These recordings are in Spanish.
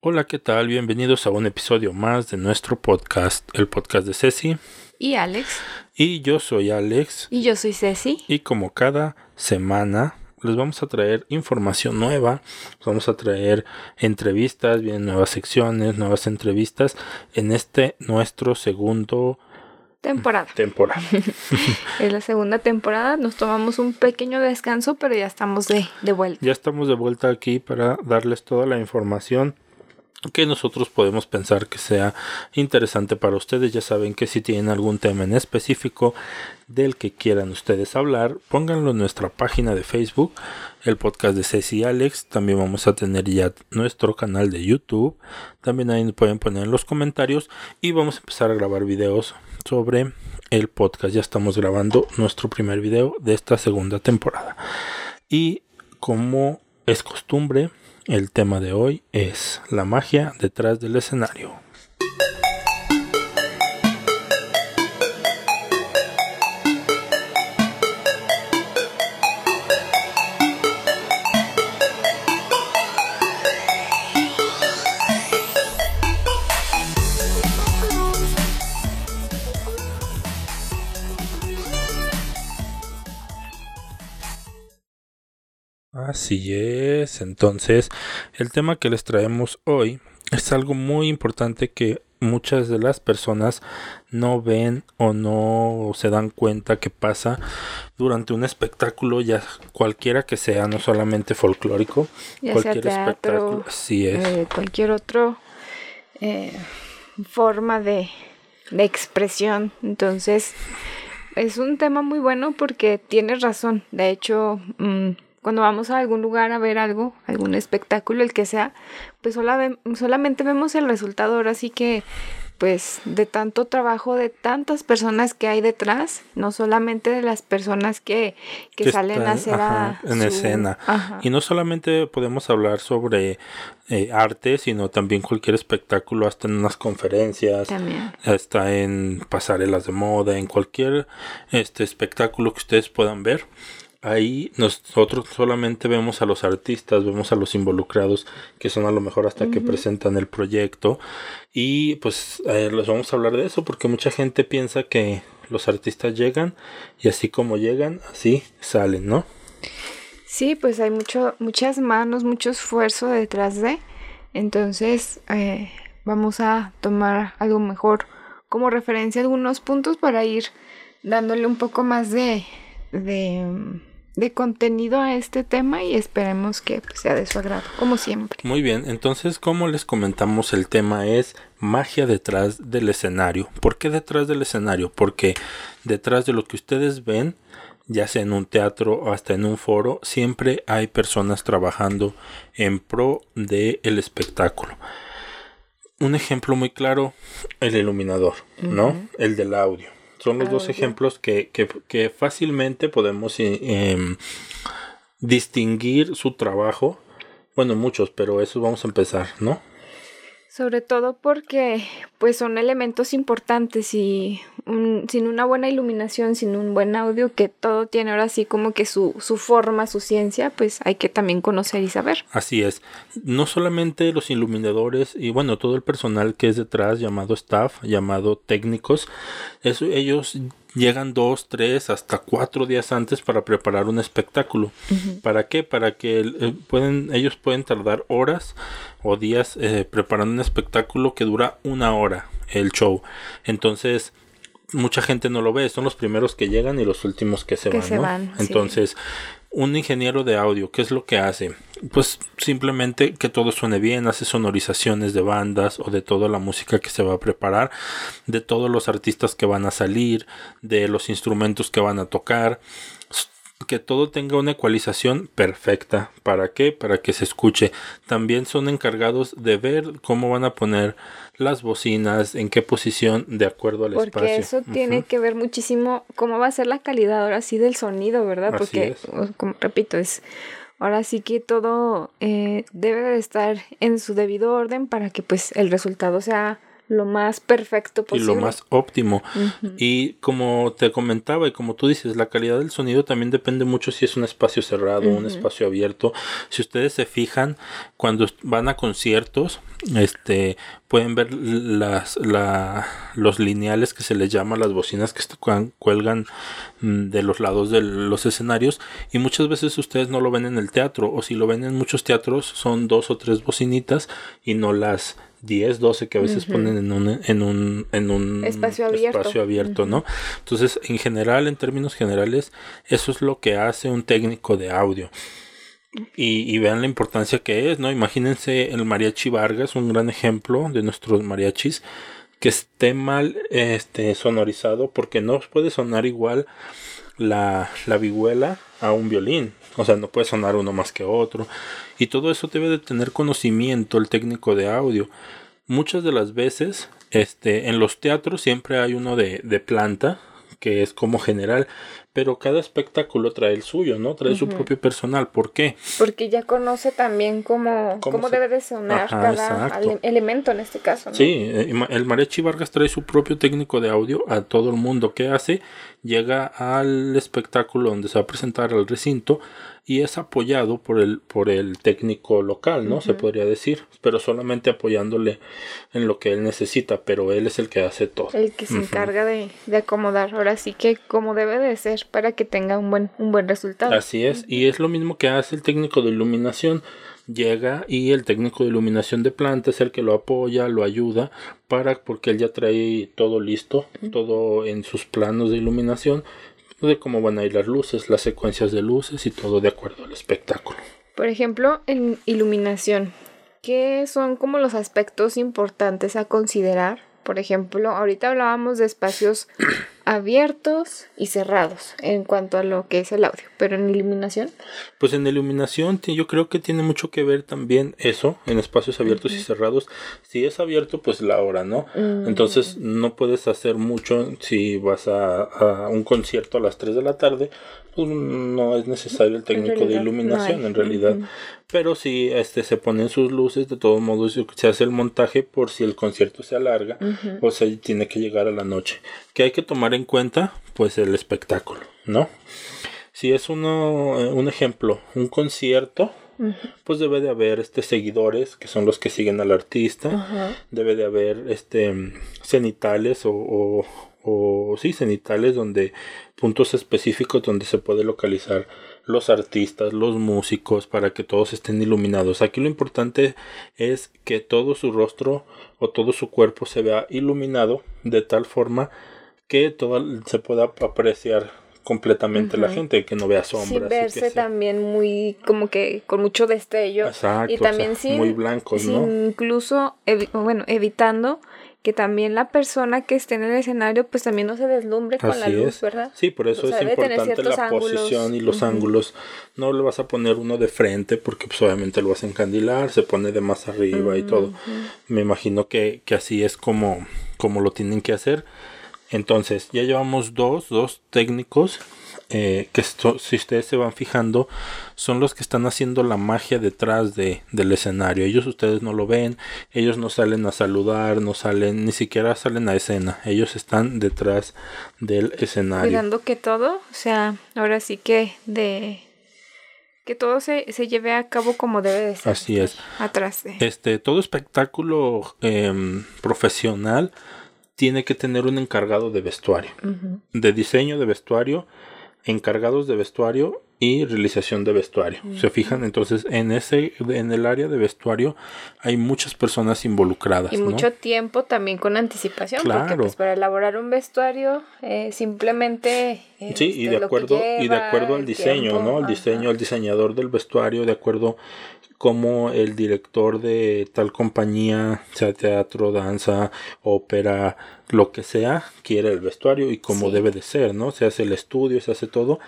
Hola, ¿qué tal? Bienvenidos a un episodio más de nuestro podcast, el podcast de Ceci. Y Alex. Y yo soy Alex. Y yo soy Ceci. Y como cada semana les vamos a traer información nueva, vamos a traer entrevistas, vienen nuevas secciones, nuevas entrevistas en este nuestro segundo temporada. Temporada. es la segunda temporada, nos tomamos un pequeño descanso, pero ya estamos de, de vuelta. Ya estamos de vuelta aquí para darles toda la información que nosotros podemos pensar que sea interesante para ustedes. Ya saben que si tienen algún tema en específico del que quieran ustedes hablar, pónganlo en nuestra página de Facebook, el podcast de Ceci y Alex. También vamos a tener ya nuestro canal de YouTube. También ahí pueden poner en los comentarios y vamos a empezar a grabar videos sobre el podcast. Ya estamos grabando nuestro primer video de esta segunda temporada. Y como es costumbre, el tema de hoy es la magia detrás del escenario. Así es, entonces el tema que les traemos hoy es algo muy importante que muchas de las personas no ven o no se dan cuenta que pasa durante un espectáculo ya cualquiera que sea, no solamente folclórico, cualquier espectáculo, sí es. Eh, cualquier otro eh, forma de, de expresión, entonces es un tema muy bueno porque tienes razón, de hecho mm, cuando vamos a algún lugar a ver algo, algún espectáculo, el que sea, pues solamente vemos el resultado. Ahora sí que, pues, de tanto trabajo, de tantas personas que hay detrás, no solamente de las personas que, que, salen a hacer en escena. Y no solamente podemos hablar sobre eh, arte, sino también cualquier espectáculo, hasta en unas conferencias, también. hasta en pasarelas de moda, en cualquier este espectáculo que ustedes puedan ver ahí nosotros solamente vemos a los artistas, vemos a los involucrados, que son a lo mejor hasta que presentan el proyecto. Y pues eh, les vamos a hablar de eso porque mucha gente piensa que los artistas llegan y así como llegan, así salen, ¿no? Sí, pues hay mucho, muchas manos, mucho esfuerzo detrás de. Entonces, eh, vamos a tomar algo mejor como referencia algunos puntos para ir dándole un poco más de, de de contenido a este tema y esperemos que pues, sea de su agrado, como siempre. Muy bien, entonces como les comentamos el tema es magia detrás del escenario. ¿Por qué detrás del escenario? Porque detrás de lo que ustedes ven, ya sea en un teatro o hasta en un foro, siempre hay personas trabajando en pro del el espectáculo. Un ejemplo muy claro, el iluminador, ¿no? El del audio son los dos ejemplos que, que, fácilmente podemos eh, em, distinguir su trabajo. Bueno, muchos, pero eso vamos a empezar, ¿no? Sobre todo porque pues son elementos importantes y sin una buena iluminación, sin un buen audio, que todo tiene ahora sí como que su, su forma, su ciencia, pues hay que también conocer y saber. Así es. No solamente los iluminadores y bueno, todo el personal que es detrás, llamado staff, llamado técnicos, eso, ellos llegan dos, tres, hasta cuatro días antes para preparar un espectáculo. ¿Para qué? Para que eh, pueden, ellos pueden tardar horas o días eh, preparando un espectáculo que dura una hora el show. Entonces, mucha gente no lo ve, son los primeros que llegan y los últimos que se van. Entonces, un ingeniero de audio, ¿qué es lo que hace? Pues simplemente que todo suene bien, hace sonorizaciones de bandas o de toda la música que se va a preparar, de todos los artistas que van a salir, de los instrumentos que van a tocar, que todo tenga una ecualización perfecta. ¿Para qué? Para que se escuche. También son encargados de ver cómo van a poner las bocinas, en qué posición de acuerdo al espacio. Porque eso tiene que ver muchísimo cómo va a ser la calidad ahora sí del sonido, ¿verdad? Porque, como repito, es ahora sí que todo eh, debe de estar en su debido orden para que pues el resultado sea lo más perfecto posible. Y lo más óptimo. Y como te comentaba y como tú dices, la calidad del sonido también depende mucho si es un espacio cerrado, un espacio abierto. Si ustedes se fijan, cuando van a conciertos, este pueden ver las la, los lineales que se les llama las bocinas que cuelgan mm, de los lados de los escenarios y muchas veces ustedes no lo ven en el teatro o si lo ven en muchos teatros son dos o tres bocinitas y no las 10, 12 que a veces ponen en un, en un, en un espacio abierto, espacio abierto ¿no? Entonces, en general, en términos generales, eso es lo que hace un técnico de audio. Y, y, vean la importancia que es, ¿no? Imagínense el mariachi Vargas, un gran ejemplo de nuestros mariachis, que esté mal este, sonorizado porque no puede sonar igual la, la vihuela a un violín. O sea, no puede sonar uno más que otro. Y todo eso debe de tener conocimiento el técnico de audio. Muchas de las veces, este, en los teatros siempre hay uno de, de planta, que es como general, pero cada espectáculo trae el suyo, ¿no? Trae su propio personal. ¿Por qué? Porque ya conoce también cómo, cómo, debe de sonar cada elemento en este caso, ¿no? Sí, eh, el Marechi Vargas trae su propio técnico de audio a todo el mundo. ¿Qué hace? Llega al espectáculo donde se va a presentar al recinto y es apoyado por el, por el técnico local, ¿no? Se podría decir, pero solamente apoyándole en lo que él necesita, pero él es el que hace todo. El que se encarga de, de, acomodar, ahora sí que como debe de ser para que tenga un buen, un buen resultado. Así es, y es lo mismo que hace el técnico de iluminación llega y el técnico de iluminación de planta es el que lo apoya, lo ayuda para porque él ya trae todo listo, todo en sus planos de iluminación de cómo van a ir las luces, las secuencias de luces y todo de acuerdo al espectáculo. Por ejemplo, en iluminación, ¿qué son como los aspectos importantes a considerar? Por ejemplo, ahorita hablábamos de espacios abiertos y cerrados en cuanto a lo que es el audio, pero en iluminación. Pues en iluminación yo creo que tiene mucho que ver también eso, en espacios abiertos y cerrados. Si es abierto, pues la hora, ¿no? Mm. Entonces no puedes hacer mucho si vas a, un concierto a las 3 de la tarde, pues no es necesario el técnico de iluminación en realidad. Pero si este, se ponen sus luces, de todos modos se hace el montaje por si el concierto se alarga o se tiene que llegar a la noche. Que hay que tomar en cuenta, pues el espectáculo, ¿no? Si es uno, eh, un ejemplo, un concierto, pues debe de haber este seguidores que son los que siguen al artista, debe de haber este cenitales o, o, o sí cenitales donde puntos específicos donde se puede localizar los artistas, los músicos, para que todos estén iluminados. Aquí lo importante es que todo su rostro o todo su cuerpo se vea iluminado de tal forma que todo se pueda apreciar completamente la gente, que no vea sombras. Sin verse también muy, como que con mucho destello. Exacto, y también muy blancos, Incluso, bueno, evitando que también la persona que esté en el escenario pues también no se deslumbre con la luz, ¿verdad? Sí, por eso es importante la posición y los ángulos. No le vas a poner uno de frente porque pues obviamente lo vas a encandilar, se pone de más arriba y todo. Me imagino que, que así es como, como lo tienen que hacer. Entonces, ya llevamos dos, dos técnicos eh, que si ustedes se van fijando, son los que están haciendo la magia detrás de, del escenario. Ellos ustedes no lo ven, ellos no salen a saludar, no salen, ni siquiera salen a escena. Ellos están detrás del escenario. Cuidando que todo, o sea, ahora sí que de que todo se, se lleve a cabo como debe de ser. Así es. Atrás de. Este, todo espectáculo em, profesional tiene que tener un encargado de vestuario, de diseño de vestuario encargados de vestuario y realización de vestuario. Se fijan, entonces en ese en el área de vestuario hay muchas personas involucradas. Y mucho tiempo también con anticipación, claro. porque pues para elaborar un vestuario eh, simplemente sí y de acuerdo y de acuerdo al diseño, ¿no? El diseño, el diseñador del vestuario, de acuerdo como el director de tal compañía, sea teatro, danza, ópera, lo que sea, quiere el vestuario y como debe de ser, ¿no? Se hace el estudio, se hace todo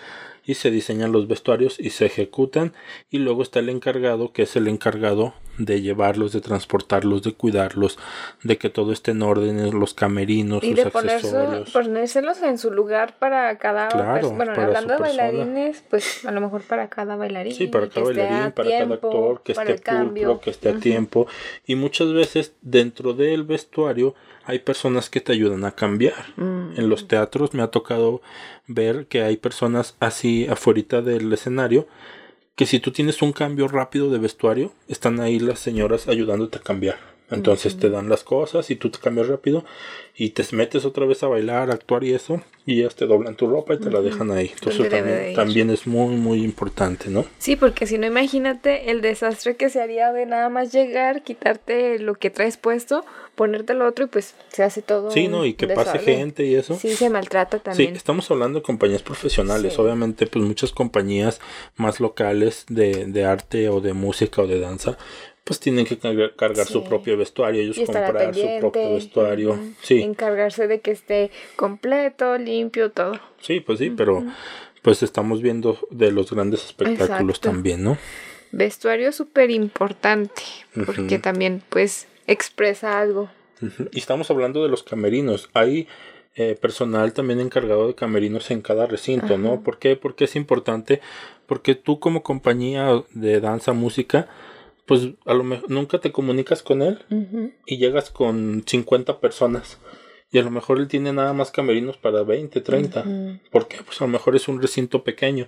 y se diseñan los vestuarios y se ejecutan y luego está el encargado que es el encargado de llevarlos, de transportarlos, de cuidarlos, de que todo esté en orden, los camerinos, y sus de accesorios. ponérselos en su lugar para cada Claro, bueno, para hablando de bailarines, pues a lo mejor para cada bailarín. Sí, para cada bailarín, para cada actor, esté pulcro, que esté a tiempo. Y muchas veces dentro del vestuario hay personas que te ayudan a cambiar. Mm. En los teatros me ha tocado ver que hay personas así afuera del escenario que si tú tienes un cambio rápido de vestuario, están ahí las señoras ayudándote a cambiar. Entonces te dan las cosas y tú te cambias rápido y te metes otra vez a bailar, a actuar y eso, y ellas te doblan tu ropa y te la dejan ahí. Entonces también, es muy, muy importante, ¿no? Sí, porque si no, imagínate el desastre que se haría de nada más llegar, quitarte lo que traes puesto, ponerte lo otro y pues se hace todo. Sí, ¿no? Y que pase gente y eso. Sí, se maltrata Sí, también. estamos hablando de compañías profesionales. Sí. Obviamente, pues muchas compañías más locales de, de arte o de música o de danza, pues tienen que cargar, cargar su propio vestuario, ellos comprar su propio vestuario. Sí, Encargarse de que esté completo, limpio, todo. sí, pues sí, pero pues estamos viendo de los grandes espectáculos Exacto. también, ¿no? Vestuario súper importante, porque también pues expresa algo. Y estamos hablando de los camerinos. Hay eh, personal también encargado de camerinos en cada recinto, ¿no? ¿Por qué? Porque es importante. Porque tú como compañía de danza, música, pues a lo mejor nunca te comunicas con él y llegas con 50 personas. Y a lo mejor él tiene nada más camerinos para 20, 30. Ujú. ¿Por qué? Pues a lo mejor es un recinto pequeño.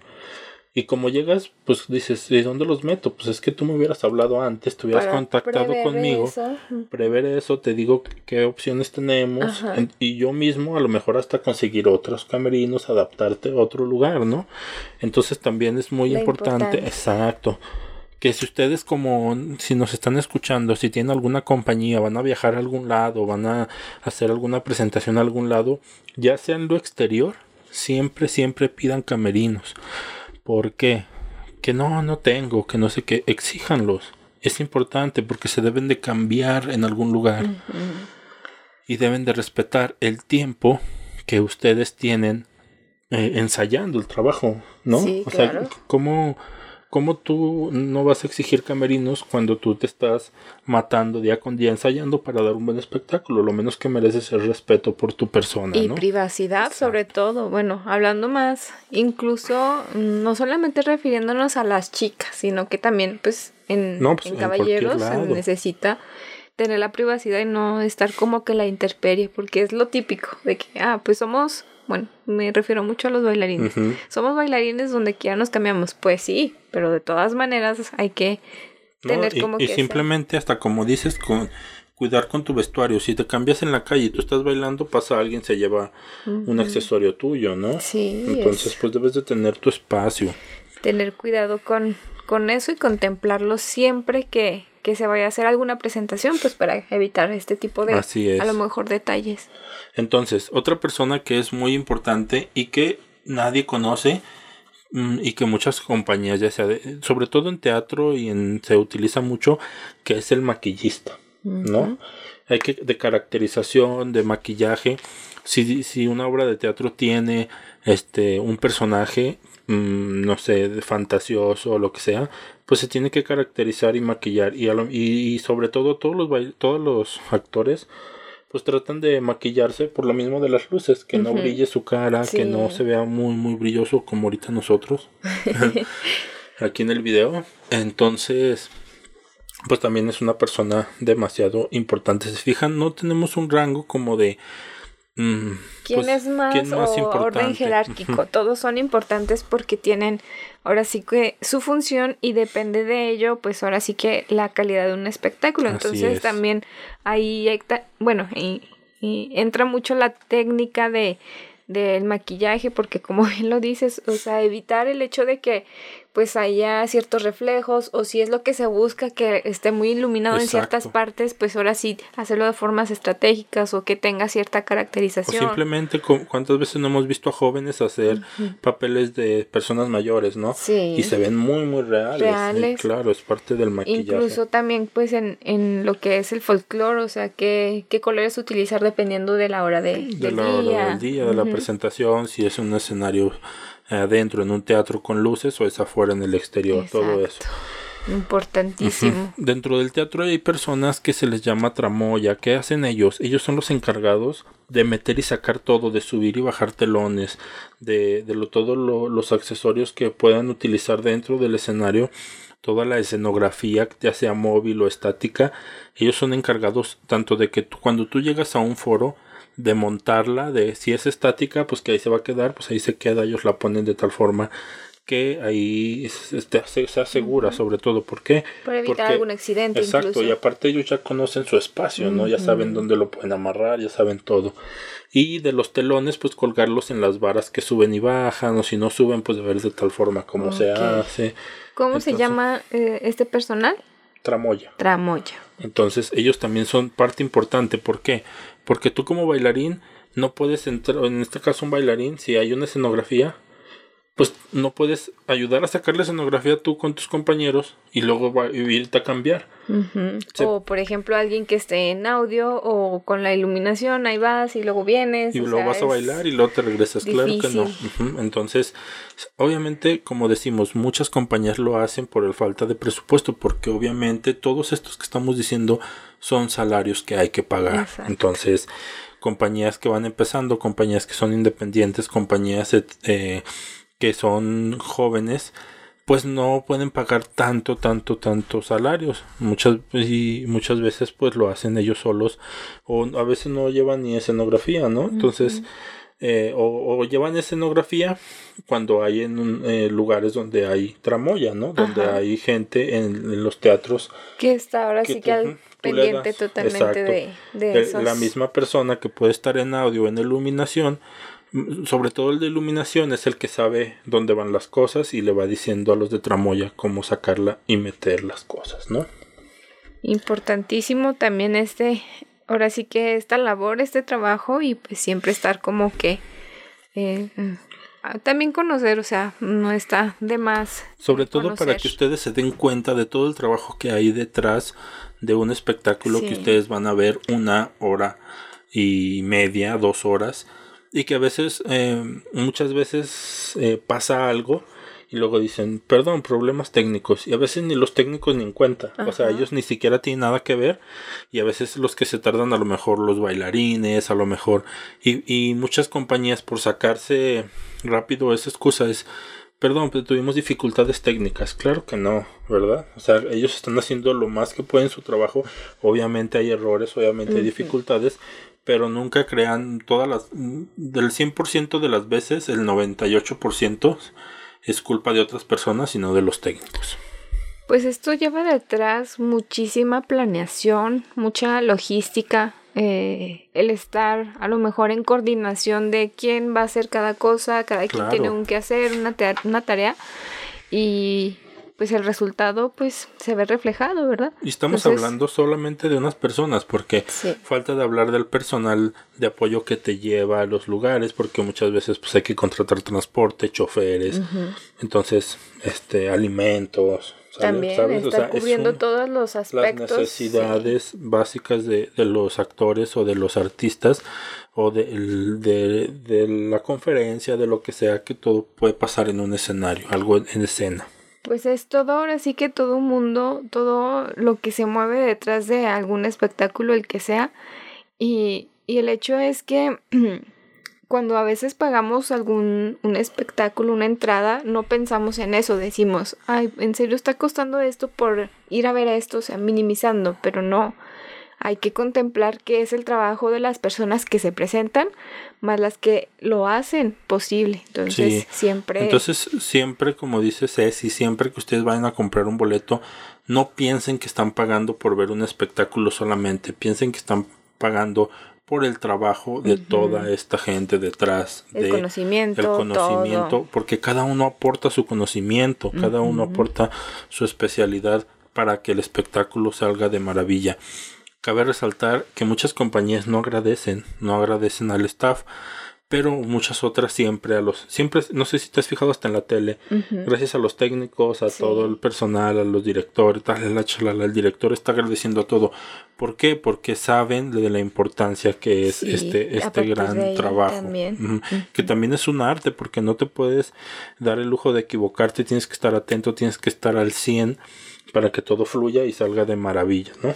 Y como llegas, pues dices, ¿de dónde los meto? Pues es que tú me hubieras hablado antes, te hubieras Para contactado conmigo eso. Prever eso, te digo qué opciones tenemos en- y yo mismo a lo mejor hasta conseguir otros camerinos, adaptarte a otro lugar, ¿no? Entonces también es muy importante, exacto, que si ustedes como, si nos están escuchando, si tienen alguna compañía, van a viajar a algún lado, van a hacer alguna presentación a algún lado, ya sea en lo exterior, siempre, siempre pidan camerinos. ¿Por qué? Que no, no tengo, que no sé qué, exíjanlos. Es importante porque se deben de cambiar en algún lugar y deben de respetar el tiempo que ustedes tienen eh, ensayando el trabajo, ¿no? Sí, o sea. ¿cómo, ¿cómo tú no vas a exigir camerinos cuando tú te estás matando día con día ensayando para dar un buen espectáculo? Lo menos que mereces es respeto por tu persona, Y ¿no? privacidad sobre todo. Bueno, hablando más, incluso mm, no solamente refiriéndonos a las chicas, sino que también pues en, No, pues, en en cualquier caballeros se necesita tener la privacidad y no estar como que la interperie, porque es lo típico de que, ah, pues somos, bueno, me refiero mucho a los bailarines. Somos bailarines donde quiera nos cambiamos, pues sí, pero de todas maneras hay que No, tener y, como y que esa- simplemente hasta como dices con cuidar con tu vestuario. Si te cambias en la calle y tú estás bailando pasa alguien se lleva un accesorio tuyo no Sí, entonces es. pues debes de tener tu espacio. Tener cuidado con, con eso y contemplarlo siempre que, que se vaya a hacer alguna presentación, pues para evitar este tipo de, Así es. a lo mejor, detalles. entonces otra persona que es muy importante y que nadie conoce mm, y que muchas compañías ya sea de- sobre todo en teatro y en se utiliza mucho que es el maquillista ¿no? Hay que de caracterización, de maquillaje. Si, si una obra de teatro tiene este un personaje, mm, no sé, fantasioso o lo que sea, pues se tiene que caracterizar y maquillar. Y, a lo- y, y sobre todo todos los bail- todos los actores pues tratan de maquillarse por lo mismo de las luces, que no brille su cara, que no se vea muy muy brilloso como ahorita nosotros aquí en el video. Entonces, pues también es una persona demasiado importante. Si se fijan, no tenemos un rango como de... mm, ¿Quién pues, es más, ¿quién más o orden jerárquico? Todos son importantes porque tienen ahora sí que su función y depende de ello, pues ahora sí que la calidad de un espectáculo. Así Entonces es. también ahí, hay bueno, y, y entra mucho la técnica de del maquillaje porque como bien lo dices, o sea, evitar el hecho de que pues haya ciertos reflejos o si es lo que se busca que esté muy iluminado en ciertas partes, pues ahora sí hacerlo de formas estratégicas o que tenga cierta O caracterización. simplemente, cu- ¿cuántas veces no hemos visto a jóvenes hacer papeles de personas mayores, no? Sí. Y se ven muy, muy reales. sí, Reales. claro, es parte del maquillaje. Incluso también pues en, en lo que es el folclore, o sea, qué, qué colores utilizar dependiendo de la hora de, de del la hora día. del día, de la presentación, si es un escenario adentro en un teatro con luces o es afuera en el exterior, todo eso. Importantísimo. Dentro del teatro hay personas que se les llama tramoya. ¿Qué hacen ellos? Ellos son los encargados de meter y sacar todo, de subir y bajar telones, de, de lo, todos los accesorios que puedan utilizar dentro del escenario, toda la escenografía, ya sea móvil o estática. Ellos son encargados tanto de que cuando tú llegas a un foro, de montarla, de si es estática, pues que ahí se va a quedar, pues ahí se queda, ellos la ponen de tal forma que ahí este, se, asegura sobre todo. ¿Por qué? Para evitar algún accidente. Exacto, y aparte ellos ya conocen su espacio, ¿no? Ya saben dónde lo pueden amarrar, ya saben todo. Y de los telones, pues colgarlos en las varas que suben y bajan, o si no suben, pues de ver de tal forma como se hace. ¿Cómo se llama eh, este personal? Tramoya. Tramoya. Entonces, ellos también son parte importante. ¿Por qué? Porque tú como bailarín no puedes entrar, en este caso un bailarín, si hay una escenografía, pues no puedes ayudar a sacar la escenografía tú con tus compañeros y luego va, irte a cambiar. O por ejemplo alguien que esté en audio o con la iluminación, ahí vas y luego vienes. Y luego vas a bailar y luego te regresas. Claro que no. Entonces, obviamente, como decimos, muchas compañías lo hacen por el falta de presupuesto, porque obviamente todos estos que estamos diciendo son salarios que hay que pagar. Entonces, compañías que van empezando, compañías que son independientes, compañías... Eh, que son jóvenes, pues no pueden pagar tanto, tanto, tanto salarios. Muchas, y muchas veces pues lo hacen ellos solos o a veces no llevan ni escenografía, ¿no? Entonces, eh, o, llevan escenografía cuando hay en eh, lugares donde hay tramoya, ¿no? Donde hay gente en, los teatros. Que está ahora sí que al pendiente totalmente de, de La misma persona que puede estar en audio, en iluminación, sobre todo el de iluminación es el que sabe dónde van las cosas y le va diciendo a los de tramoya cómo sacarla y meter las cosas, ¿no? Importantísimo también este, ahora sí que esta labor, este trabajo y pues siempre estar como que eh, ah, también conocer, o sea, no está de más. Sobre todo para que ustedes se den cuenta de todo el trabajo que hay detrás de un espectáculo que ustedes van a ver una hora y media, dos horas y que a veces, eh, muchas veces eh, pasa algo y luego dicen, perdón, problemas técnicos. Y a veces ni los técnicos ni en cuenta. O sea, ellos ni siquiera tienen nada que ver. Y a veces los que se tardan, a lo mejor los bailarines, a lo mejor. Y, y muchas compañías por sacarse rápido esa excusa es, perdón, pero tuvimos dificultades técnicas. Claro que no, ¿verdad? O sea, ellos están haciendo lo más que pueden su trabajo. Obviamente hay errores, obviamente hay dificultades, pero nunca crean todas las... Del 100% de las veces, el 98% es culpa de otras personas sino de los técnicos. Pues esto lleva detrás muchísima planeación, mucha logística, eh, el estar a lo mejor en coordinación de quién va a hacer cada cosa, cada quien tiene un que hacer, una, una tarea y pues el resultado pues se ve reflejado, ¿verdad? Y estamos hablando solamente de unas personas, porque falta de hablar del personal de apoyo que te lleva a los lugares, porque muchas veces pues hay que contratar transporte, choferes, entonces, este, alimentos. También está cubriendo todos los aspectos. Las necesidades básicas de, de, los actores o de los artistas o de, de, de la conferencia, de lo que sea, que todo puede pasar en un escenario, algo en escena. Pues es todo, ahora sí que todo mundo, todo lo que se mueve detrás de algún espectáculo, el que sea. Y, y el hecho es que cuando a veces pagamos algún un espectáculo, una entrada, no pensamos en eso, decimos, ay, en serio está costando esto por ir a ver esto, o sea, minimizando, pero no hay que contemplar que es el trabajo de las personas que se presentan más las que lo hacen posible. Entonces, siempre. Entonces, siempre, como dice Ceci, siempre que ustedes vayan a comprar un boleto, no piensen que están pagando por ver un espectáculo solamente, piensen que están pagando por el trabajo de toda esta gente detrás el conocimiento, el conocimiento, porque cada uno aporta su conocimiento, cada uno aporta su especialidad para que el espectáculo salga de maravilla. Cabe resaltar que muchas compañías no agradecen, no agradecen al staff, pero muchas otras siempre a los, siempre, no sé si te has fijado hasta en la tele, gracias a los técnicos, a todo el personal, a los directores, tal, la chalala, el director está agradeciendo a todo. ¿Por qué? Porque saben de la importancia que es este, este gran trabajo. Que también es un arte, porque no te puedes dar el lujo de equivocarte, tienes que estar atento, tienes que estar al 100 para que todo fluya y salga de maravilla, ¿no?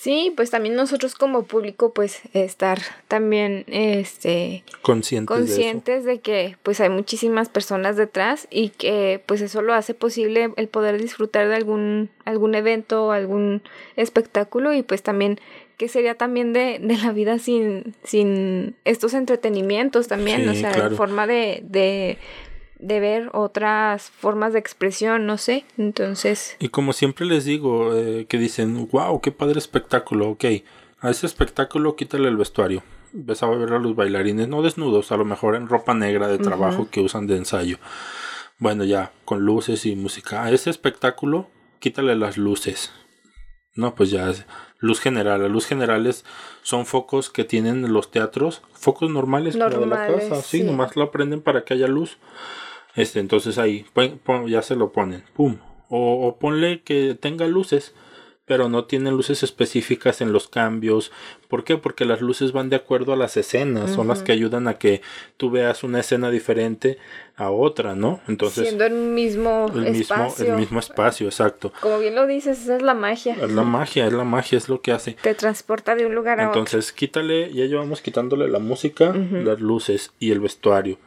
Sí, pues también nosotros como público, pues estar también este conscientes, conscientes de, que pues hay muchísimas personas detrás y que pues eso lo hace posible el poder disfrutar de algún algún evento, algún espectáculo y pues también que sería también de, de la vida sin, sin estos entretenimientos también, o sea, forma de, de de ver otras formas de expresión, no sé, entonces... Y como siempre les digo, eh, que dicen, wow, qué padre espectáculo, ok, a ese espectáculo quítale el vestuario, ves a ver a los bailarines, no desnudos, a lo mejor en ropa negra de trabajo que usan de ensayo, bueno, ya, con luces y música, a ese espectáculo quítale las luces, no, pues ya, luz general, las luz generales son focos que tienen los teatros, focos normales, normales de la casa, sí, nomás lo prenden para que haya luz. Este, entonces ahí ya se lo ponen. Pum. O, o, ponle que tenga luces, pero no tiene luces específicas en los cambios. ¿Por qué? Porque las luces van de acuerdo a las escenas, son las que ayudan a que tú veas una escena diferente a otra, ¿no? Entonces siendo el mismo el espacio. Mismo, el mismo espacio, exacto. Como bien lo dices, esa es la magia. Es la magia, es la magia, es lo que hace. Te transporta de un lugar a otro. Entonces, quítale, ya llevamos quitándole la música, las luces y el vestuario.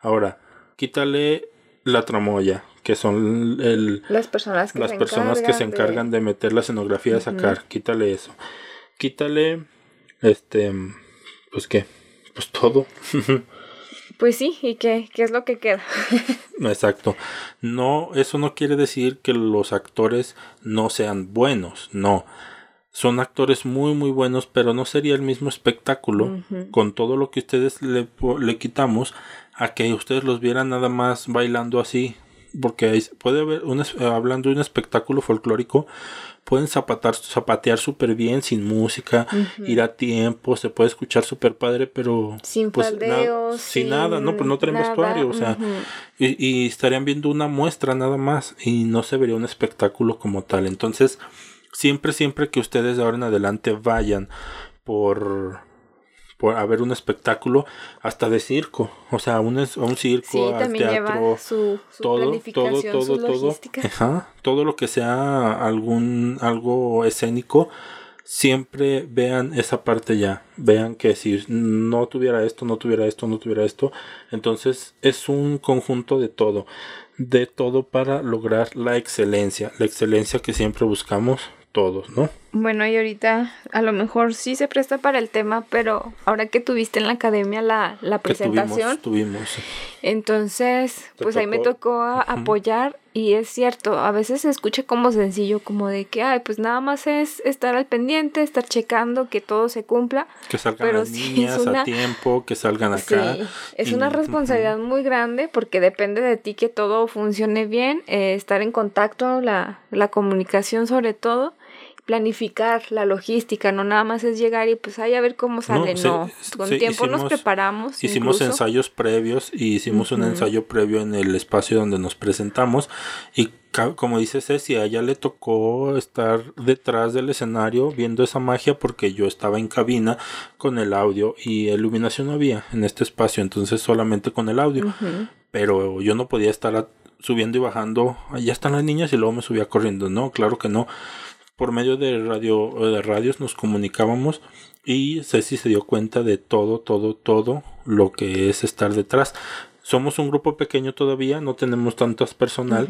Ahora, quítale la tramoya, que son el, las personas que, las se, personas encargan que se encargan de... meter la escenografía a sacar, quítale eso. Quítale, este, pues qué, pues todo. Pues sí, ¿y qué, qué es lo que queda? Exacto. No, eso no quiere decir que los actores no sean buenos, no. Son actores muy muy buenos, pero no sería el mismo espectáculo con todo lo que ustedes le, le quitamos a que ustedes los vieran nada más bailando así. Porque puede haber, un, hablando de un espectáculo folclórico, pueden zapatar, zapatear súper bien, sin música, ir a tiempo, se puede escuchar súper padre, pero... Sin pues, sin, nada, no, pues no traen vestuario, o sea, y, y, estarían viendo una muestra nada más y no se vería un espectáculo como tal. Entonces, siempre, siempre que ustedes de ahora en adelante vayan por por a ver un espectáculo hasta de circo, o sea, un, un circo, al teatro, su, todo, todo, todo, todo, ajá, todo lo que sea algún algo escénico, siempre vean esa parte ya, vean que si no tuviera esto, no tuviera esto, no tuviera esto, entonces es un conjunto de todo, de todo para lograr la excelencia, la excelencia que siempre buscamos todos, ¿no? Bueno, y ahorita a lo mejor sí se presta para el tema, pero ahora que tuviste en la academia la, la presentación. tuvimos, Entonces, pues ahí me tocó apoyar y es cierto, a veces se escucha como sencillo, como de que, ay, pues nada más es estar al pendiente, estar checando que todo se cumpla. Que salgan pero las niñas a tiempo, que salgan acá. Sí, es una responsabilidad muy grande porque depende de ti que todo funcione bien, eh, estar en contacto, la, la comunicación sobre todo planificar la logística, no nada más es llegar y pues ahí a ver cómo sale, no, con tiempo nos preparamos. Hicimos ensayos previos y hicimos un ensayo previo en el espacio donde nos presentamos y como dice Ceci, a ella le tocó estar detrás del escenario viendo esa magia porque yo estaba en cabina con el audio y iluminación no había en este espacio, entonces solamente con el audio. Pero yo no podía estar subiendo y bajando, ya están las niñas y luego me subía corriendo, no, claro que no por medio de radio de radios nos comunicábamos y Ceci se dio cuenta de todo, todo, todo lo que es estar detrás. Somos un grupo pequeño todavía, no tenemos tantos personal,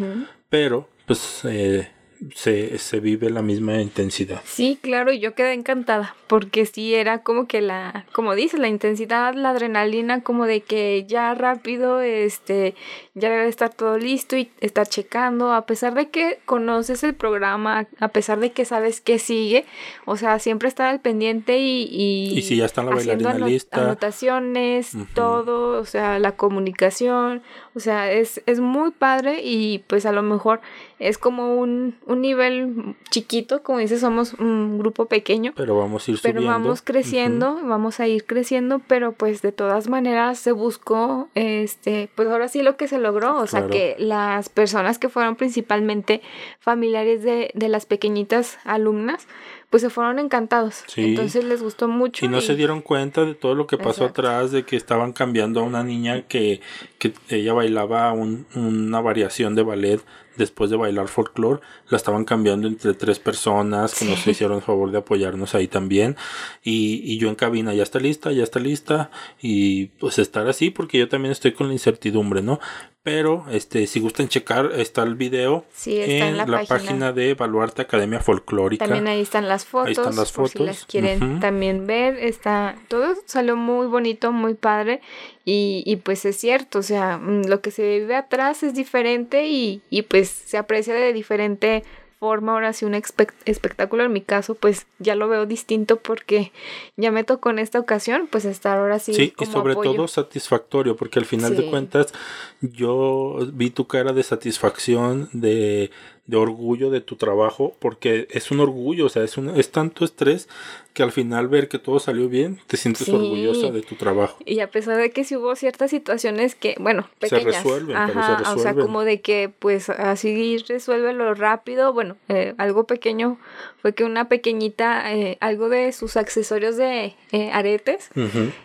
pero pues eh, se, se vive la misma intensidad. Sí, claro, y yo quedé encantada, porque sí era como que la, como dices, la intensidad, la adrenalina, como de que ya rápido, este, ya debe estar todo listo y estar checando, a pesar de que conoces el programa, a pesar de que sabes que sigue, o sea, siempre estar al pendiente y... Y, si ya está la bailarina lista. Anotaciones, todo, o sea, la comunicación, o sea, es, es muy padre y pues a lo mejor es como un, un nivel chiquito, como dices, somos un grupo pequeño. Pero vamos a ir Pero vamos creciendo, vamos a ir creciendo, pero pues de todas maneras se buscó, este, pues ahora sí lo que se logró, o sea, que las personas que fueron principalmente familiares de, de las pequeñitas alumnas, pues se fueron encantados. Entonces les gustó mucho. Y no se dieron cuenta de todo lo que pasó atrás, de que estaban cambiando a una niña que, que ella bailaba una variación de ballet después de bailar folklore, la estaban cambiando entre tres personas que nos hicieron el favor de apoyarnos ahí también. Y, y, yo en cabina, ya está lista, ya está lista. Y pues estar así, porque yo también estoy con la incertidumbre, ¿no? Pero este, si gustan checar, está el video en, la, página. de Baluarte Academia Folclórica. También ahí están las fotos. Ahí están las fotos. si las quieren también ver, está todo salió muy bonito, muy padre. Y, y pues es cierto, o sea, mm, lo que se vive atrás es diferente y, y pues se aprecia de diferente forma, ahora sí un espectáculo en mi caso, pues ya lo veo distinto porque ya me tocó en esta ocasión, pues estar ahora sí. Sí, y sobre todo satisfactorio, porque al final de cuentas yo vi tu cara de satisfacción, de, de orgullo de tu trabajo, porque es un orgullo, o sea, es, un, es tanto estrés que al final ver que todo salió bien, te sientes orgullosa de tu trabajo. Y a pesar de que sí hubo ciertas situaciones que, bueno, pequeñas. Se resuelven, O sea, como de que, pues, así resuelve lo rápido. Bueno, eh, algo pequeño fue que una pequeñita, eh, algo de sus accesorios de eh, aretes,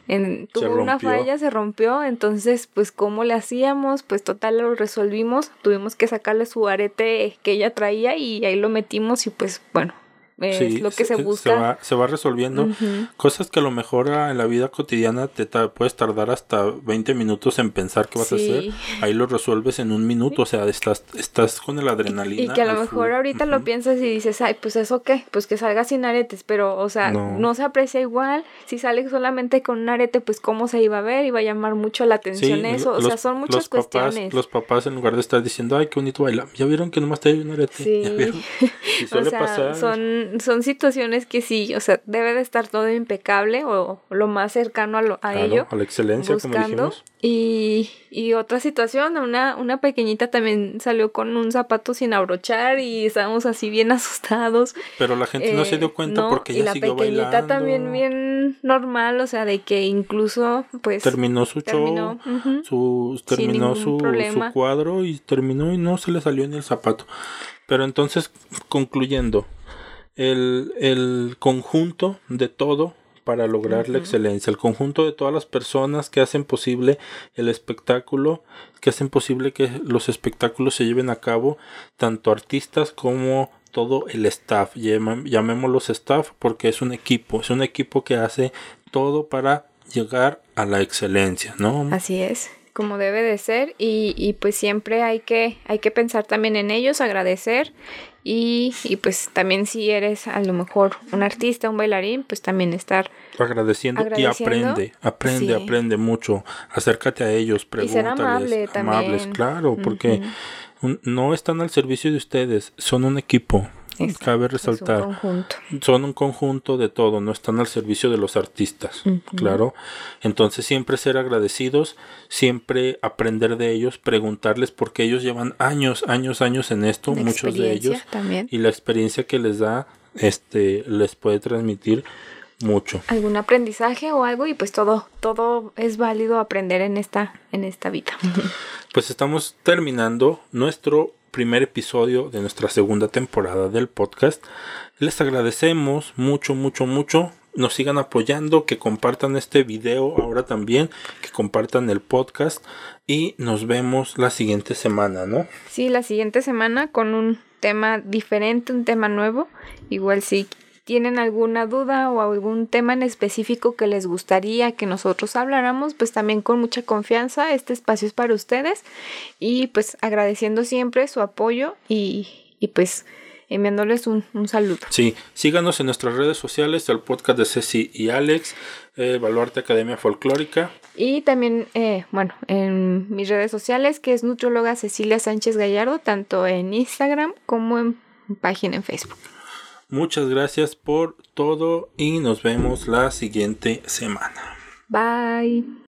en, tuvo una falla, se rompió. Entonces, pues, ¿cómo le hacíamos? Pues, total, lo resolvimos. Tuvimos que sacarle su arete que ella traía y ahí lo metimos y, pues, bueno, es lo que se, busca. Se va, resolviendo. Cosas que a lo mejor en la vida cotidiana te puedes tardar hasta 20 minutos en pensar qué vas a hacer. Ahí lo resuelves en un minuto, o sea, estás, estás con el adrenalina. Y, que a lo mejor ahorita lo piensas y dices, ay, pues eso qué, pues que salga sin aretes, pero, o sea, no. se aprecia igual. Si sale solamente con un arete, pues cómo se iba a ver, iba a llamar mucho la atención eso. O sea, son muchas cuestiones. los papás, en lugar de estar diciendo, ay, qué bonito baila, ya vieron que nomás te hay un arete. Sí. Y suele pasar. Son son, situaciones que sí, o sea, debe de estar todo impecable o, lo más cercano a, lo, a ello. A la excelencia, como dijimos. Y, y otra situación, una, una pequeñita también salió con un zapato sin abrochar y estábamos así bien asustados. Pero la gente no se dio cuenta eh, porque ella y la pequeñita también bien normal, o sea, de que incluso pues terminó su show, su, terminó su, su cuadro y terminó y no se le salió ni el zapato. Pero entonces, concluyendo, el, el conjunto de todo para lograr la excelencia, el conjunto de todas las personas que hacen posible el espectáculo, que hacen posible que los espectáculos se lleven a cabo, tanto artistas como todo el staff, llamémoslos staff porque es un equipo, es un equipo que hace todo para llegar a la excelencia, ¿no? Así es como debe de ser y, y, pues siempre hay que, hay que pensar también en ellos, agradecer y, y, pues también si eres a lo mejor un artista, un bailarín, pues también estar agradeciendo, y aprende, aprende, aprende mucho, acércate a ellos, pregúntales, amables, claro, porque no están al servicio de ustedes, son un equipo, Cabe resaltar. Son un conjunto de todo, no están al servicio de los artistas, claro. Entonces siempre ser agradecidos, siempre aprender de ellos, preguntarles porque ellos llevan años, años, años en esto, muchos de ellos. Y la experiencia que les da, este, les puede transmitir mucho. Algún aprendizaje o algo y pues todo, todo es válido aprender en esta, en esta vida. Pues estamos terminando nuestro primer episodio de nuestra segunda temporada del podcast. Les agradecemos mucho, mucho, mucho. Nos sigan apoyando, que compartan este video ahora también, que compartan el podcast y nos vemos la siguiente semana, ¿no? Sí, la siguiente semana con un tema diferente, un tema nuevo. Igual sí tienen alguna duda o algún tema en específico que les gustaría que nosotros habláramos, pues también con mucha confianza, este espacio es para ustedes y pues agradeciendo siempre su apoyo y, y pues enviándoles un, un, saludo. Sí, síganos en nuestras redes sociales, el podcast de Ceci y Alex, eh, Baluarte Academia Folclórica. Y también, eh, bueno, en mis redes sociales, que es Nutrióloga Cecilia Sánchez Gallardo, tanto en Instagram como en página en Facebook. Muchas gracias por todo y nos vemos la siguiente semana. Bye.